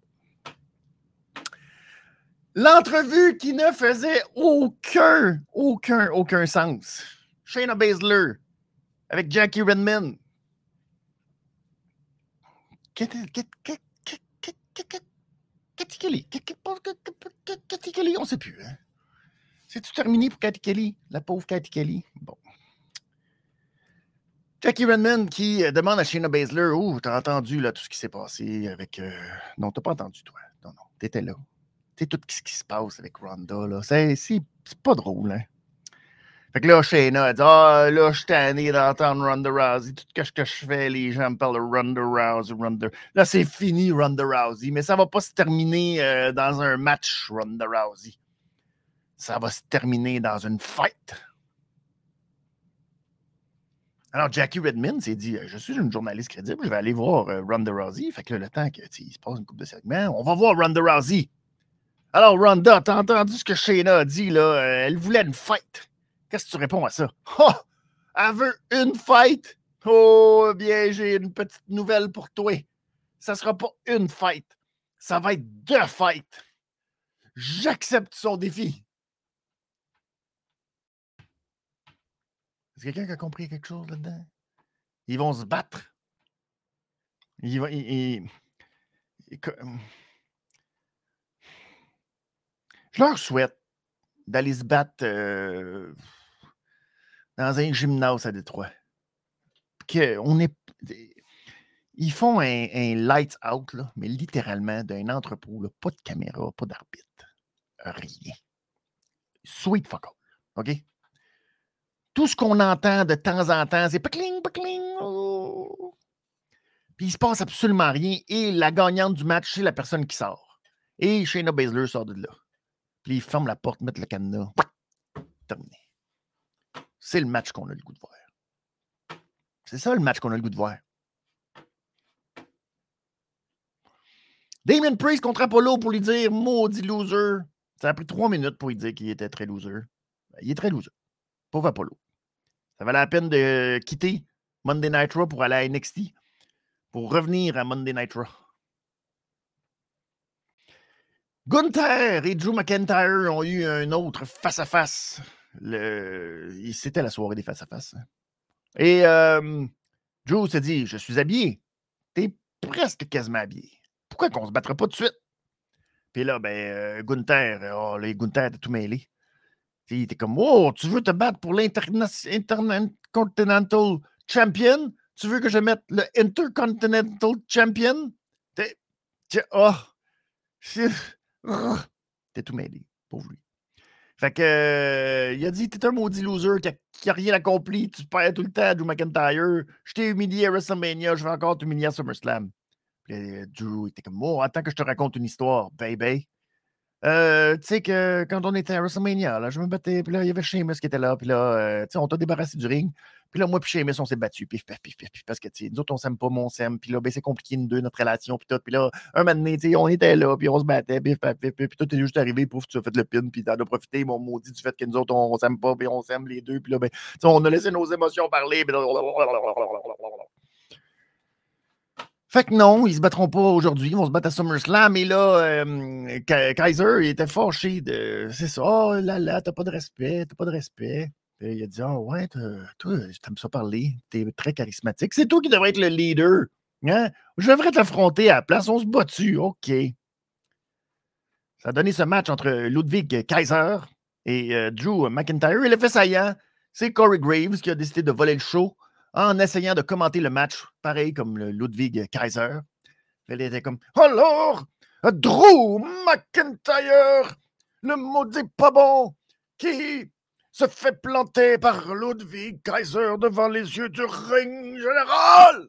L'entrevue qui ne faisait aucun, aucun, aucun sens. Shayna Baszler avec Jackie Redman. Cathy Kelly? On ne sait plus. Hein? C'est-tu terminé pour Cathy Kelly? La pauvre Cathy Kelly? Bon. Jackie Redman qui demande à Shayna Baszler Oh, t'as entendu là, tout ce qui s'est passé avec. Euh... Non, t'as pas entendu, toi. Non, non, t'étais là. Sais, tout ce qui se passe avec Ronda, là. C'est pas drôle, hein. Fait que là, Shayna, elle dit Ah, là, je suis tanné d'entendre Ronda Rousey. Tout ce que je fais, les gens me parlent de Ronda Rousey, Ronda. Là, c'est fini, Ronda Rousey. Mais ça va pas se terminer euh, dans un match, Ronda Rousey. Ça va se terminer dans une fight. Alors, Jackie Redmond s'est dit Je suis une journaliste crédible, je vais aller voir euh, Ronda Rousey. Fait que là, le temps qu'il se passe une coupe de segments, on va voir Ronda Rousey. Alors, Ronda, t'as entendu ce que Shayna a dit, là? Euh, elle voulait une fight. Qu'est-ce que tu réponds à ça? Oh! Elle veut une fight? Oh, bien, j'ai une petite nouvelle pour toi. Ça sera pas une fight. Ça va être deux fights. J'accepte son défi. Est-ce quelqu'un qui a compris quelque chose là-dedans? Ils vont se battre. Ils vont, je leur souhaite d'aller se battre euh, dans un gymnase à Détroit. Que on est, ils font un, light out, mais littéralement d'un entrepôt, pas de caméra, pas d'arbitre, rien. Sweet fuck all. OK? Tout ce qu'on entend de temps en temps, c'est pacling, pacling. Oh. Puis il se passe absolument rien. Et la gagnante du match, c'est la personne qui sort. Et Shayna Baszler sort de là. Puis ils ferment la porte, mettent le cadenas. Terminé. C'est le match qu'on a le goût de voir. C'est ça le match qu'on a le goût de voir. Damien Priest contre Apollo pour lui dire maudit loser. Ça a pris trois minutes pour lui dire qu'il était très loser. Ben, il est très loser. Pauvre Apollo. Ça valait la peine de quitter Monday Night Raw pour aller à NXT, pour revenir à Monday Night Raw. Gunther et Drew McIntyre ont eu un autre face-à-face. C'était la soirée des face-à-face. Hein. Et euh, Drew s'est dit Je suis habillé. T'es presque quasiment habillé. Pourquoi qu'on se battrait pas tout de suite? Puis là, ben, euh, Gunther, oh, les Gunther étaient tout mêlé. Il était comme Oh, tu veux te battre pour l'Intercontinental Champion? Tu veux que je mette le Intercontinental Champion? Oh, T'es tout mêlé, pauvre lui. Fait que, euh, il a dit T'es un maudit loser qui a, rien accompli, tu perds tout le temps, Drew McIntyre. Je t'ai humilié à WrestleMania, je vais encore t'humilier à SummerSlam. Puis euh, Drew était comme Oh, attends que je te raconte une histoire, baby. Euh, tu sais que quand on était à WrestleMania, là, je me battais, puis là, il y avait Sheamus qui était là, puis là, euh, tu sais, on t'a débarrassé du ring. Puis là, moi, puis Sheamus, on s'est battu, pif, pif, pif, pif, parce que, tu sais, nous autres, on s'aime pas, mon on s'aime, puis là, ben, c'est compliqué, nous deux, notre relation, puis tout. Puis là, un moment donné, tu sais, on était là, puis on se battait, pif, pif, pif, puis toi, t'es juste arrivé, pouf, tu as fait le pin, puis t'en as profité, mon maudit, du fait que nous autres, on, s'aime pas, puis on s'aime les deux, puis là, ben, tu sais, on a laissé nos émotions parler, puis fait que non, ils se battront pas aujourd'hui, ils vont se battre à SummerSlam. Et là, euh, Kaiser, il était fâché de. C'est ça, oh là là, t'as pas de respect, t'as pas de respect. Il a dit, oh ouais, toi, t'aimes ça parler, t'es très charismatique. C'est toi qui devrais être le leader. Hein? Je devrais t'affronter à la place, on se bat. OK. Ça a donné ce match entre Ludwig Kaiser et euh, Drew McIntyre. Et l'effet saillant, c'est Corey Graves qui a décidé de voler le show en essayant de commenter le match, pareil comme Ludwig Kaiser. Elle était comme Alors, Drew McIntyre, le maudit pas bon, qui se fait planter par Ludwig Kaiser devant les yeux du ring général.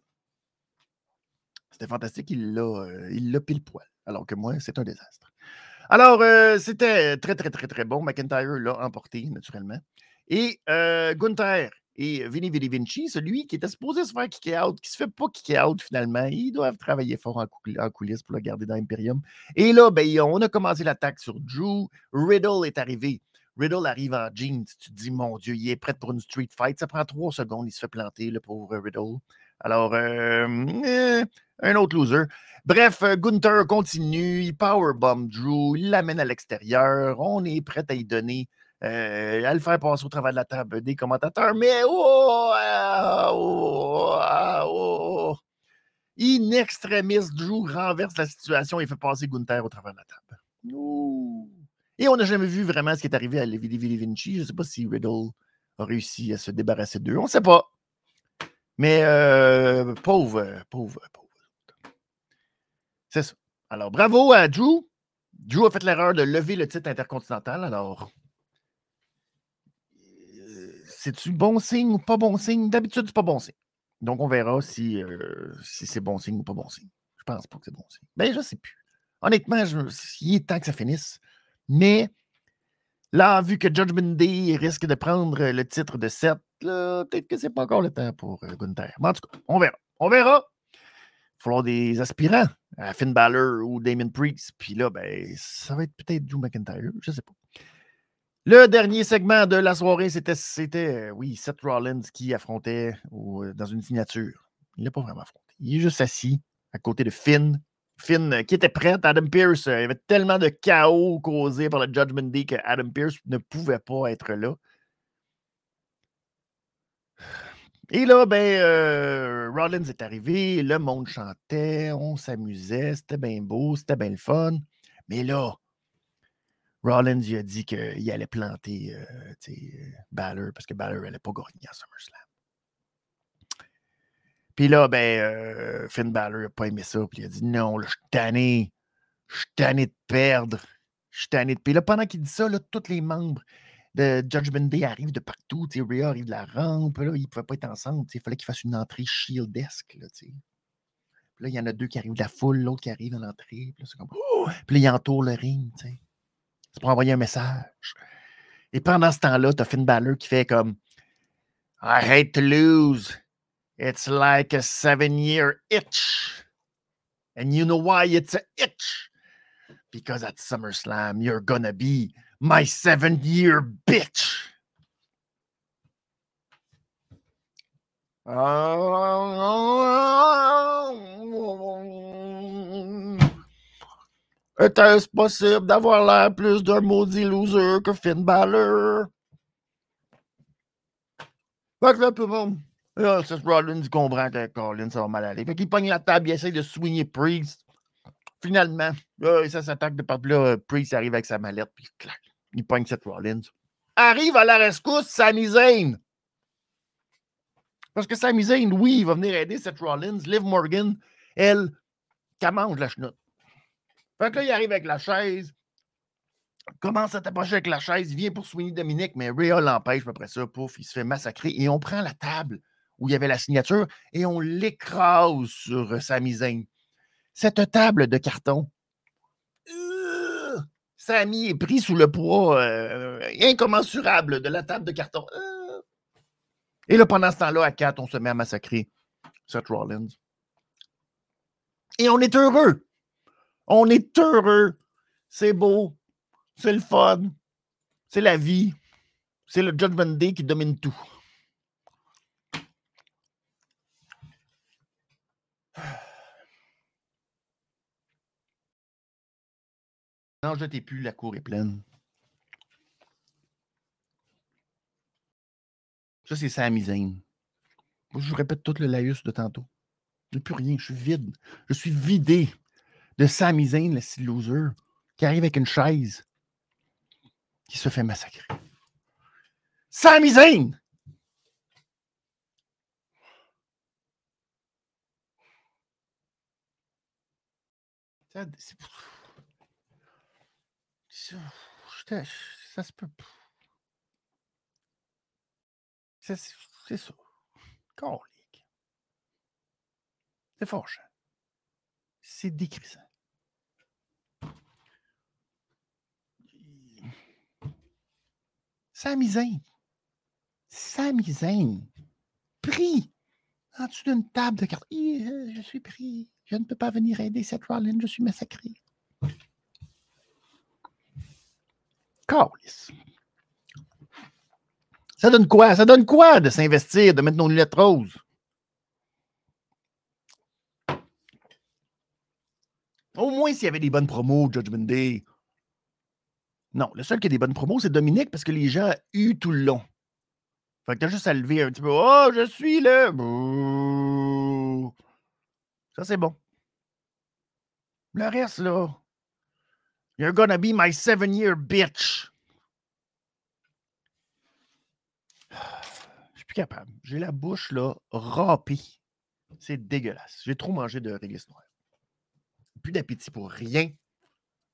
C'était fantastique, il l'a, euh, pile poil, alors que moi, c'est un désastre. Alors, euh, c'était très, très, très, très bon. McIntyre l'a emporté, naturellement. Et euh, Gunther, et Vinny Vinny Vinci, celui qui était supposé se faire kicker out, qui se fait pas kicker out finalement, ils doivent travailler fort en, coulisses pour le garder dans Imperium. Et là, ben, on a commencé l'attaque sur Drew. Riddle est arrivé. Riddle arrive en jeans. Tu te dis, mon Dieu, il est prêt pour une street fight. Ça prend trois secondes, il se fait planter, le pauvre Riddle. Alors, euh, eh, Un autre loser. Bref, euh, Gunther continue, il powerbomb Drew, il l'amène à l'extérieur. On est prêt à y donner, euh, à le faire passer au travers de la table des commentateurs. Mais oh, ah, oh, ah, oh, In extremis, Drew renverse la situation et fait passer Gunther au travers de la table. Et on n'a jamais vu vraiment ce qui est arrivé à Levi Vinci. Je ne sais pas si Riddle a réussi à se débarrasser d'eux. On ne sait pas. Mais euh, pauvre, pauvre, pauvre. C'est ça. Alors, bravo à Drew. Drew a fait l'erreur de lever le titre intercontinental. Alors, euh, c'est-tu bon signe ou pas bon signe? D'habitude, c'est pas bon signe. Donc, on verra si, euh, c'est bon signe ou pas bon signe. Je pense pas que c'est bon signe. Mais je ne sais plus. Honnêtement, il est temps que ça finisse. Mais là, vu que Judgment Day risque de prendre le titre de 7, peut-être que c'est pas encore le temps pour euh, Gunther. Mais en tout cas, on verra. On verra. Il va falloir des aspirants à Finn Balor ou Damon Priest. Puis là, ben, ça va être peut-être Drew McIntyre. Je ne sais pas. Le dernier segment de la soirée, c'était, euh, oui, Seth Rollins qui affrontait euh, dans une signature. Il n'a pas vraiment affronté. Il est juste assis à côté de Finn. Finn euh, qui était prêt. Adam Pierce, il y avait tellement de chaos causé par le Judgment Day que Adam Pierce ne pouvait pas être là. Et là, ben, Rollins est arrivé, le monde chantait, on s'amusait, c'était bien beau, c'était bien le fun. Mais là, Rollins il a dit qu'il allait planter euh, Balor parce que Balor n'allait pas gagner à SummerSlam. Puis là, ben, euh, Finn Balor n'a pas aimé ça. Puis il a dit non, là, je suis tanné. Je suis tanné de perdre. Je suis tanné de. Puis là, pendant qu'il dit ça, là, tous les membres de Judgment Day arrivent de partout. Rhea arrive de la rampe. Là, ils ne pouvaient pas être ensemble. Il fallait qu'ils fassent une entrée shieldesque. Là, puis là, il y en a deux qui arrivent de la foule, l'autre qui arrive à l'entrée. Puis là, c'est comme. Puis là, ils entourent le ring. sais pour envoyer un message. Et pendant ce temps-là, tu as Finn Balor qui fait comme I hate to lose. It's like a seven-year itch. And you know why it's an itch? Because at SummerSlam, you're gonna be my seven-year bitch. Était-ce possible d'avoir l'air plus d'un maudit loser que Finn Balor? Fait que là, tout le monde. Là, Seth Rollins comprend que Collins, ça va mal aller. Fait qu'il pogne la table, il essaie de soigner Priest. Finalement, ça s'attaque de partout. Là, Priest arrive avec sa mallette, puis clac, il pogne Seth Rollins. Arrive à la rescousse Sami Zayn. Parce que Sami Zayn, oui, il va venir aider Seth Rollins. Liv Morgan, elle, qu'elle la chenoute. Fait que là, il arrive avec la chaise, commence à t'approcher avec la chaise, il vient pour soigner Dominique, mais Rhea l'empêche, après ça, pouf, il se fait massacrer. Et on prend la table où il y avait la signature et on l'écrase sur sa misaine. Cette table de carton, euh, Samy est pris sous le poids euh, incommensurable de la table de carton. Euh. Et là, pendant ce temps-là, à 4, on se met à massacrer Seth Rollins. Et on est heureux. On est heureux. C'est beau. C'est le fun. C'est la vie. C'est le Judgment Day qui domine tout. Non, je t'ai plus, la cour est pleine. Ça, c'est Sami Zayn. Je vous répète tout le laïus de tantôt. Je n'ai plus rien, je suis vide. Je suis vidé de Sami Zayn, le loser, qui arrive avec une chaise, qui se fait massacrer. Sami Zayn! Ça, ça se peut. C'est ça. C'est fâchant. C'est décrissant. Sami Zayn. Pris en dessous d'une table de cartes. Je suis pris. Je ne peux pas venir aider Seth Rollins. Je suis massacré. Carlis. Ça donne quoi? Ça donne quoi de s'investir, de mettre nos lunettes roses? Au moins s'il y avait des bonnes promos, Judgment Day. Non, le seul qui a des bonnes promos, c'est Dominique parce que les gens ont eu tout le long. Fait que t'as juste à lever un petit peu. Oh, je suis là. Ça, c'est bon. Le reste, là. You're gonna be my seven-year bitch. Je suis plus capable. J'ai la bouche, là, râpée. C'est dégueulasse. J'ai trop mangé de réglisse noire. Plus d'appétit pour rien.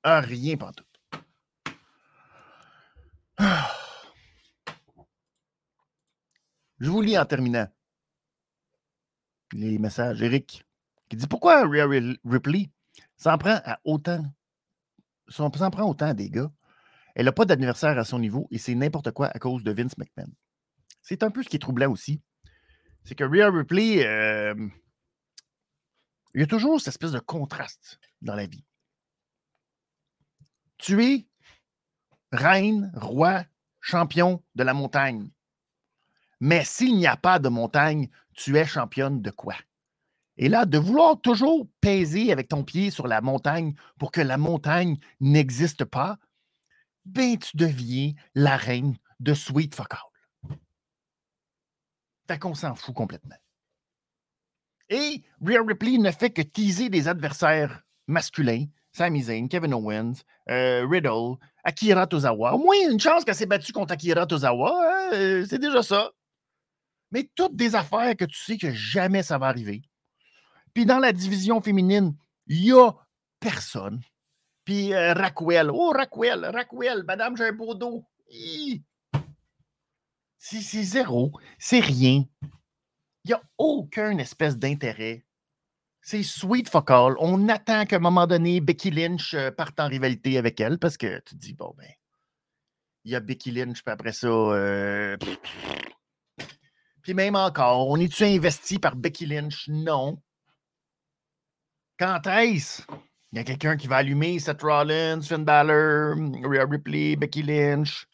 Un rien pantoute. Je vous lis en terminant les messages. Eric qui dit Pourquoi Rhea Ripley s'en prend à autant s'en prend autant des gars? Elle n'a pas d'adversaire à son niveau et c'est n'importe quoi à cause de Vince McMahon. C'est un peu ce qui est troublant aussi. C'est que Rhea Ripley, euh, il y a toujours cette espèce de contraste dans la vie. Tu es reine, roi, champion de la montagne. Mais s'il n'y a pas de montagne, tu es championne de quoi? Et là, de vouloir toujours peser avec ton pied sur la montagne pour que la montagne n'existe pas, ben tu deviens la reine de Sweet Fuck All. Fait qu'on s'en fout complètement. Et Rhea Ripley ne fait que teaser des adversaires masculins Sami Zayn, Kevin Owens, euh, Riddle, Akira Tozawa. Au moins, une chance qu'elle s'est battue contre Akira Tozawa. Hein, euh, c'est déjà ça. Mais toutes des affaires que tu sais que jamais ça va arriver. Puis dans la division féminine, il n'y a personne. Puis euh, Raquel. Oh, Raquel, Raquel, madame, j'ai un beau dos. C'est zéro. C'est rien. Il n'y a aucun espèce d'intérêt c'est sweet focal. On attend qu'à un moment donné, Becky Lynch euh, parte en rivalité avec elle parce que tu te dis, bon, ben, il y a Becky Lynch, puis après ça. Euh, puis même encore, on est-tu investi par Becky Lynch? Non. Quand est-ce? Il y a quelqu'un qui va allumer Seth Rollins, Finn Balor, Rhea Ripley, Becky Lynch?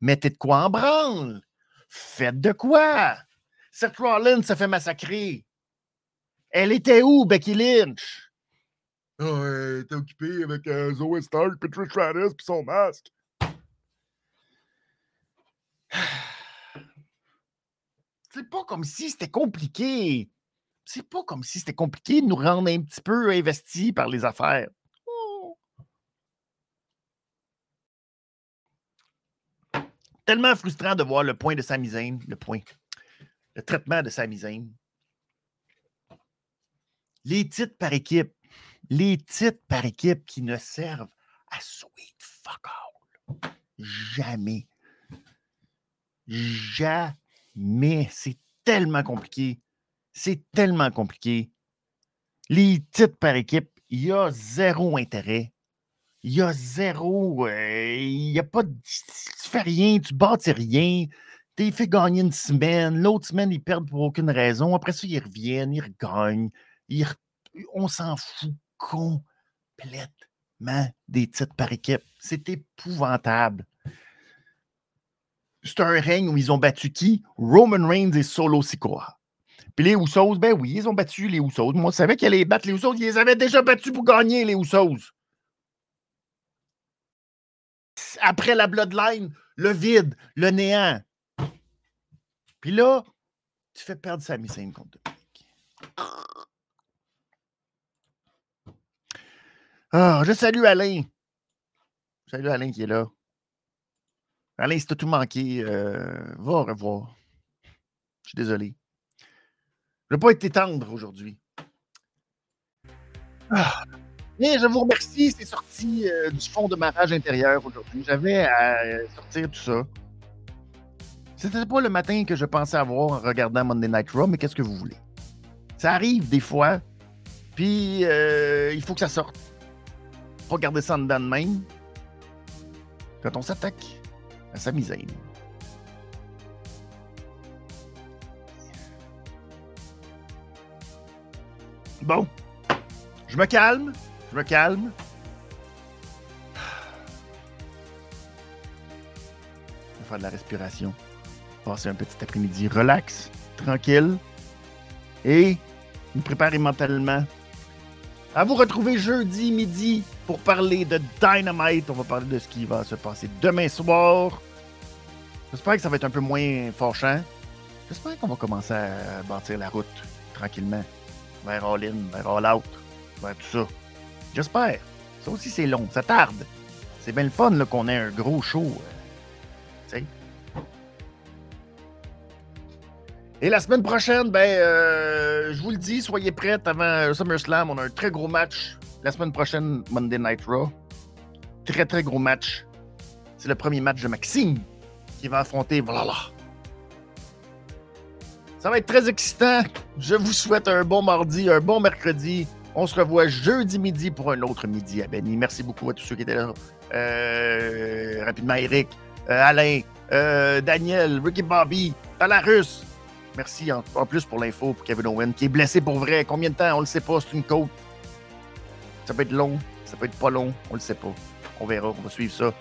Mettez de quoi en branle. Faites de quoi? Seth Rollins se fait massacrer. Elle était où, Becky Lynch? Oh, elle était occupée avec euh, Zoe Stark, Trish Stratus, puis son masque. C'est pas comme si c'était compliqué. C'est pas comme si c'était compliqué de nous rendre un petit peu investis par les affaires. Oh. Tellement frustrant de voir le point de Zayn, le point, le traitement de Zayn les titres par équipe. Les titres par équipe qui ne servent à sweet fuck all. Jamais. Jamais. C'est tellement compliqué. C'est tellement compliqué. Les titres par équipe, il y a zéro intérêt. Il y a zéro. Euh, il n'y a pas. Tu fais rien, tu bâtis rien. Tu fait gagner une semaine. L'autre semaine, ils perdent pour aucune raison. Après ça, ils reviennent, ils regagnent on s'en fout complètement des titres par équipe. C'est épouvantable. C'est un règne où ils ont battu qui? Roman Reigns et Solo Sikoa. Puis les Usos, ben oui, ils ont battu les Usos. Moi, je savais qu'ils allaient battre les Usos. Ils les avaient déjà battus pour gagner, les Usos. Après la Bloodline, le vide, le néant. Puis là, tu fais perdre Sami Zayn contre. Ah, je salue Alain. Salut Alain qui est là. Alain, si t'as tout manqué, euh, va au revoir. Je suis désolé. Je ne vais pas être tendre aujourd'hui. Ah. Mais je vous remercie, c'est sorti euh, du fond de ma rage intérieure aujourd'hui. J'avais à euh, sortir tout ça. C'était pas le matin que je pensais avoir en regardant Monday Night Raw, mais qu'est-ce que vous voulez? Ça arrive des fois, puis il faut que ça sorte pas garder ça en dedans de même quand on s'attaque à sa misère. Bon, je me calme, je me calme. Je vais faire de la respiration. Passer un petit après-midi relax, tranquille. Et me préparer mentalement À vous retrouver jeudi midi pour parler de Dynamite. On va parler de ce qui va se passer demain soir. J'espère que ça va être un peu moins fâchant. J'espère qu'on va commencer à bâtir la route tranquillement vers All In, vers All Out, vers tout ça. J'espère. Ça aussi, c'est long. Ça tarde. C'est bien le fun qu'on ait un gros show. euh, tu sais. Et la semaine prochaine, ben, euh, je vous le dis, soyez prêts avant SummerSlam. On a un très gros match la semaine prochaine, Monday Night Raw. Très, très gros match. C'est le premier match de Maxime qui va affronter voilà. Ça va être très excitant. Je vous souhaite un bon mardi, un bon mercredi. On se revoit jeudi midi pour un autre midi à Benny. Merci beaucoup à tous ceux qui étaient là. Euh, rapidement, Eric, euh, Alain, euh, Daniel, Ricky Bobby, Talarus. Merci en, plus pour l'info pour Kevin Owen, qui est blessé pour vrai. Combien de temps? On le sait pas. C'est une côte. Ça peut être long, ça peut être pas long. On le sait pas. On verra. On va suivre ça.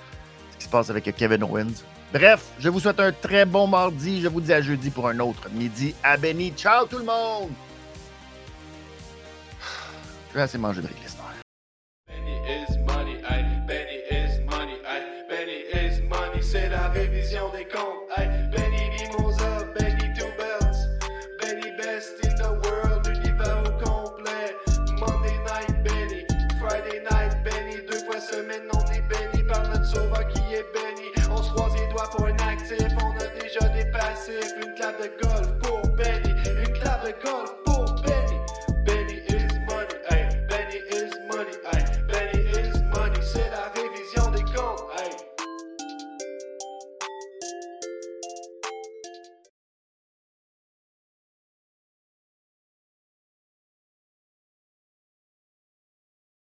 Ce qui se passe avec Kevin Owens. Bref, je vous souhaite un très bon mardi. Je vous dis à jeudi pour un autre midi à Benny. Ciao tout le monde! Je vais assez manger de Rick actif, on